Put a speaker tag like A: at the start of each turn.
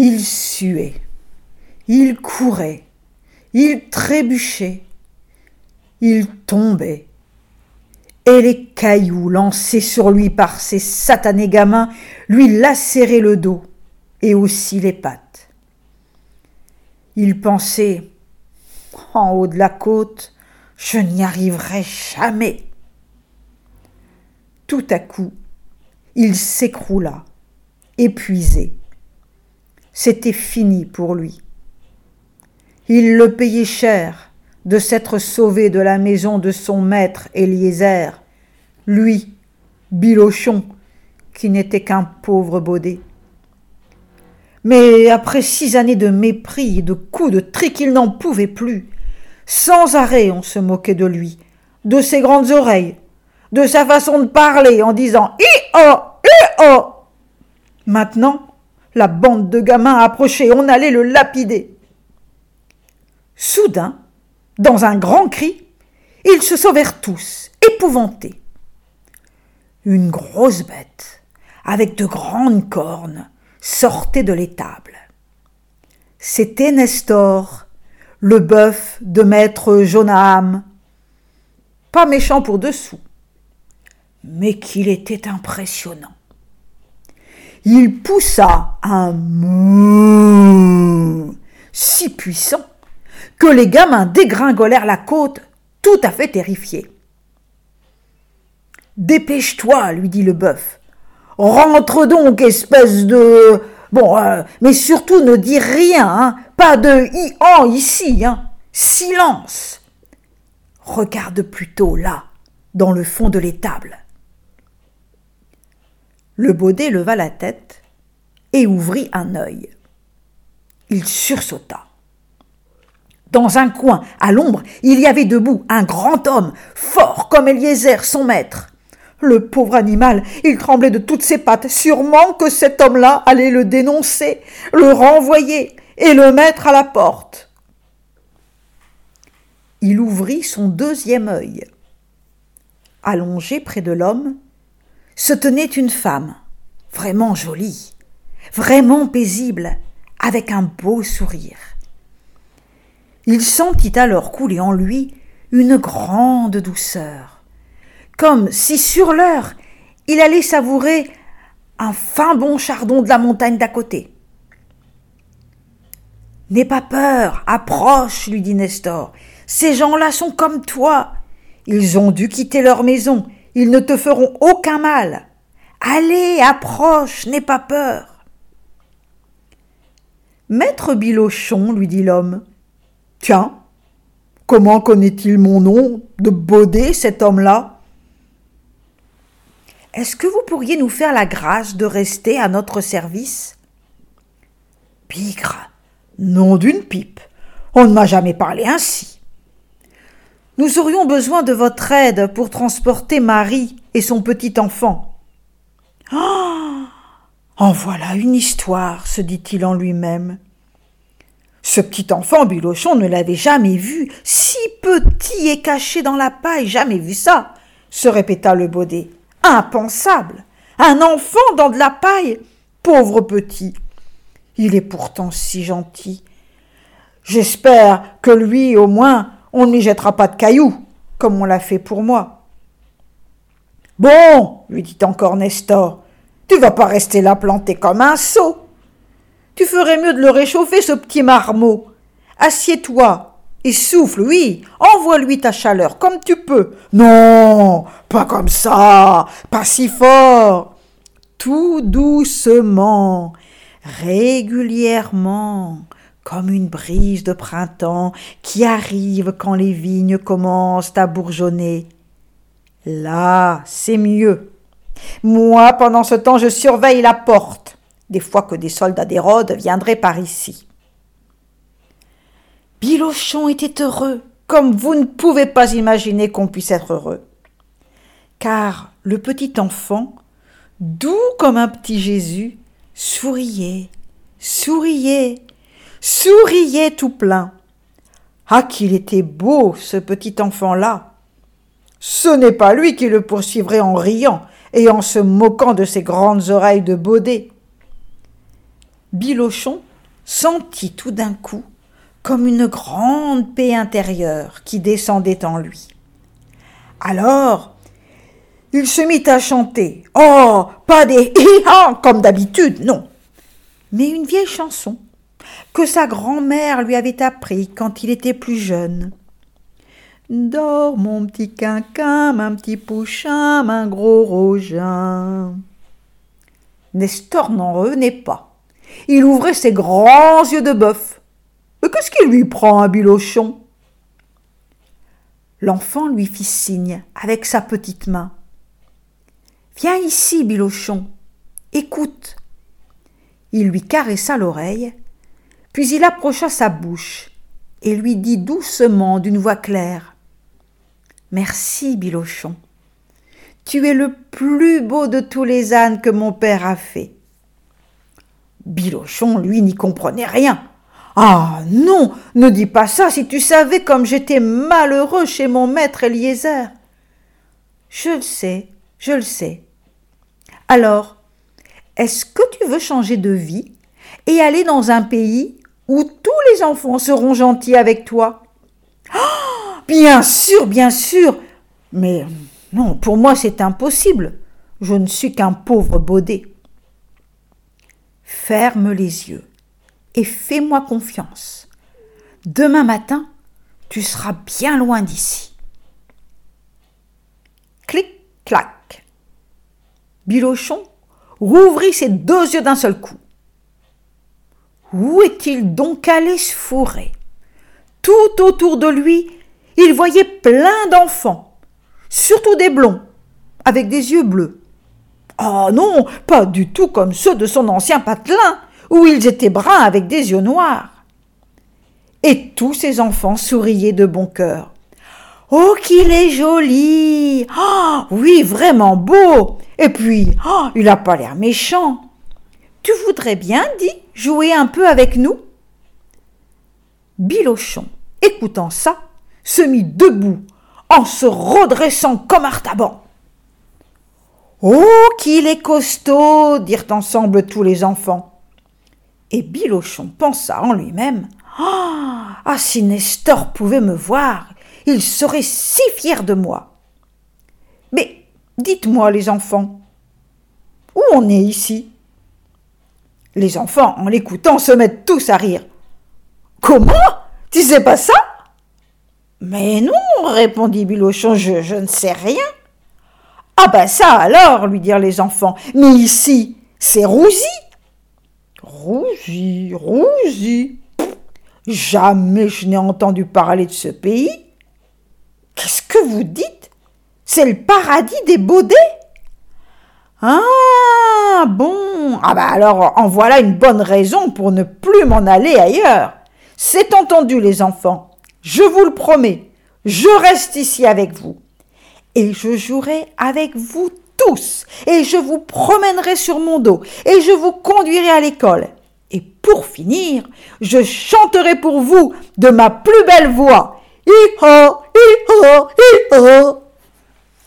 A: Il suait, il courait, il trébuchait, il tombait, et les cailloux lancés sur lui par ces satanés gamins lui lacéraient le dos et aussi les pattes. Il pensait En haut de la côte, je n'y arriverai jamais. Tout à coup, il s'écroula, épuisé. C'était fini pour lui. Il le payait cher de s'être sauvé de la maison de son maître Eliezer, lui, Bilochon, qui n'était qu'un pauvre baudet. Mais après six années de mépris et de coups de trique, il n'en pouvait plus. Sans arrêt, on se moquait de lui, de ses grandes oreilles, de sa façon de parler en disant I-oh, I-oh. Maintenant, la bande de gamins approchait, on allait le lapider. Soudain, dans un grand cri, ils se sauvèrent tous, épouvantés. Une grosse bête, avec de grandes cornes, sortait de l'étable. C'était Nestor, le bœuf de maître Jonaham. Pas méchant pour dessous, mais qu'il était impressionnant. Il poussa un mouh si puissant que les gamins dégringolèrent la côte, tout à fait terrifiés. Dépêche-toi, lui dit le bœuf. Rentre donc, espèce de. Bon, mais surtout ne dis rien, hein. pas de i ici, hein. silence. Regarde plutôt là, dans le fond de l'étable. Le baudet leva la tête et ouvrit un œil. Il sursauta. Dans un coin, à l'ombre, il y avait debout un grand homme, fort comme Eliezer, son maître. Le pauvre animal, il tremblait de toutes ses pattes. Sûrement que cet homme-là allait le dénoncer, le renvoyer et le mettre à la porte. Il ouvrit son deuxième œil. Allongé près de l'homme, se tenait une femme, vraiment jolie, vraiment paisible, avec un beau sourire. Il sentit alors couler en lui une grande douceur, comme si sur l'heure il allait savourer un fin bon chardon de la montagne d'à côté. N'aie pas peur, approche, lui dit Nestor. Ces gens-là sont comme toi. Ils ont dû quitter leur maison. Ils ne te feront aucun mal. Allez, approche, n'aie pas peur. Maître Bilochon, lui dit l'homme, Tiens, comment connaît-il mon nom de Baudet, cet homme-là? Est-ce que vous pourriez nous faire la grâce de rester à notre service? Pigre, nom d'une pipe, on ne m'a jamais parlé ainsi. Nous aurions besoin de votre aide pour transporter Marie et son petit enfant. Oh En voilà une histoire, se dit-il en lui-même. Ce petit enfant Bilochon ne l'avait jamais vu, si petit et caché dans la paille, jamais vu ça, se répéta le baudet. Impensable. Un enfant dans de la paille. Pauvre petit. Il est pourtant si gentil. J'espère que lui, au moins, on n'y jettera pas de cailloux, comme on l'a fait pour moi. Bon, lui dit encore Nestor, tu vas pas rester là planté comme un sot. Tu ferais mieux de le réchauffer, ce petit marmot. Assieds-toi et souffle, oui, envoie-lui ta chaleur comme tu peux. Non, pas comme ça, pas si fort. Tout doucement, régulièrement, comme une brise de printemps qui arrive quand les vignes commencent à bourgeonner. Là, c'est mieux. Moi, pendant ce temps, je surveille la porte des fois que des soldats d'Hérode viendraient par ici. Bilochon était heureux, comme vous ne pouvez pas imaginer qu'on puisse être heureux. Car le petit enfant, doux comme un petit Jésus, souriait, souriait, souriait tout plein. Ah qu'il était beau, ce petit enfant-là. Ce n'est pas lui qui le poursuivrait en riant et en se moquant de ses grandes oreilles de baudet. Bilochon sentit tout d'un coup comme une grande paix intérieure qui descendait en lui. Alors, il se mit à chanter. Oh, pas des hi comme d'habitude, non, mais une vieille chanson que sa grand-mère lui avait appris quand il était plus jeune. Dors mon petit quinquin, un petit pouchin, un gros rogin. Nestor n'en revenait pas. Il ouvrait ses grands yeux de bœuf. Mais qu'est-ce qui lui prend un bilochon? L'enfant lui fit signe avec sa petite main. Viens ici, Bilochon. Écoute. Il lui caressa l'oreille, puis il approcha sa bouche et lui dit doucement d'une voix claire Merci, Bilochon. Tu es le plus beau de tous les ânes que mon père a fait. Bilochon, lui, n'y comprenait rien. Ah non, ne dis pas ça si tu savais comme j'étais malheureux chez mon maître Eliezer. Je le sais, je le sais. Alors, est-ce que tu veux changer de vie? Et aller dans un pays où tous les enfants seront gentils avec toi oh, Bien sûr, bien sûr. Mais non, pour moi c'est impossible. Je ne suis qu'un pauvre baudet. Ferme les yeux et fais-moi confiance. Demain matin, tu seras bien loin d'ici. Clic, clac. Bilochon rouvrit ses deux yeux d'un seul coup. Où est-il donc allé se fourrer? Tout autour de lui, il voyait plein d'enfants, surtout des blonds, avec des yeux bleus. Ah non, pas du tout comme ceux de son ancien patelin, où ils étaient bruns avec des yeux noirs. Et tous ces enfants souriaient de bon cœur. Oh, qu'il est joli Ah, oui, vraiment beau Et puis, oh, il n'a pas l'air méchant tu voudrais bien, dit, jouer un peu avec nous? Bilochon, écoutant ça, se mit debout en se redressant comme Artaban. Oh, qu'il est costaud dirent ensemble tous les enfants. Et Bilochon pensa en lui-même Ah, ah si Nestor pouvait me voir, il serait si fier de moi. Mais dites-moi, les enfants, où on est ici? Les enfants, en l'écoutant, se mettent tous à rire. Comment? Tu sais pas ça? Mais non, répondit Bilochon, je, ne sais rien. Ah ben ça alors, lui dirent les enfants. Mais ici, c'est Rousi. Rousi, Rousi. Jamais je n'ai entendu parler de ce pays. Qu'est-ce que vous dites? C'est le paradis des baudets? Ah bon? Ah bah alors en voilà une bonne raison pour ne plus m'en aller ailleurs. C'est entendu les enfants. Je vous le promets. Je reste ici avec vous. Et je jouerai avec vous tous. Et je vous promènerai sur mon dos. Et je vous conduirai à l'école. Et pour finir, je chanterai pour vous de ma plus belle voix. Hi-ho, hi-ho, hi-ho.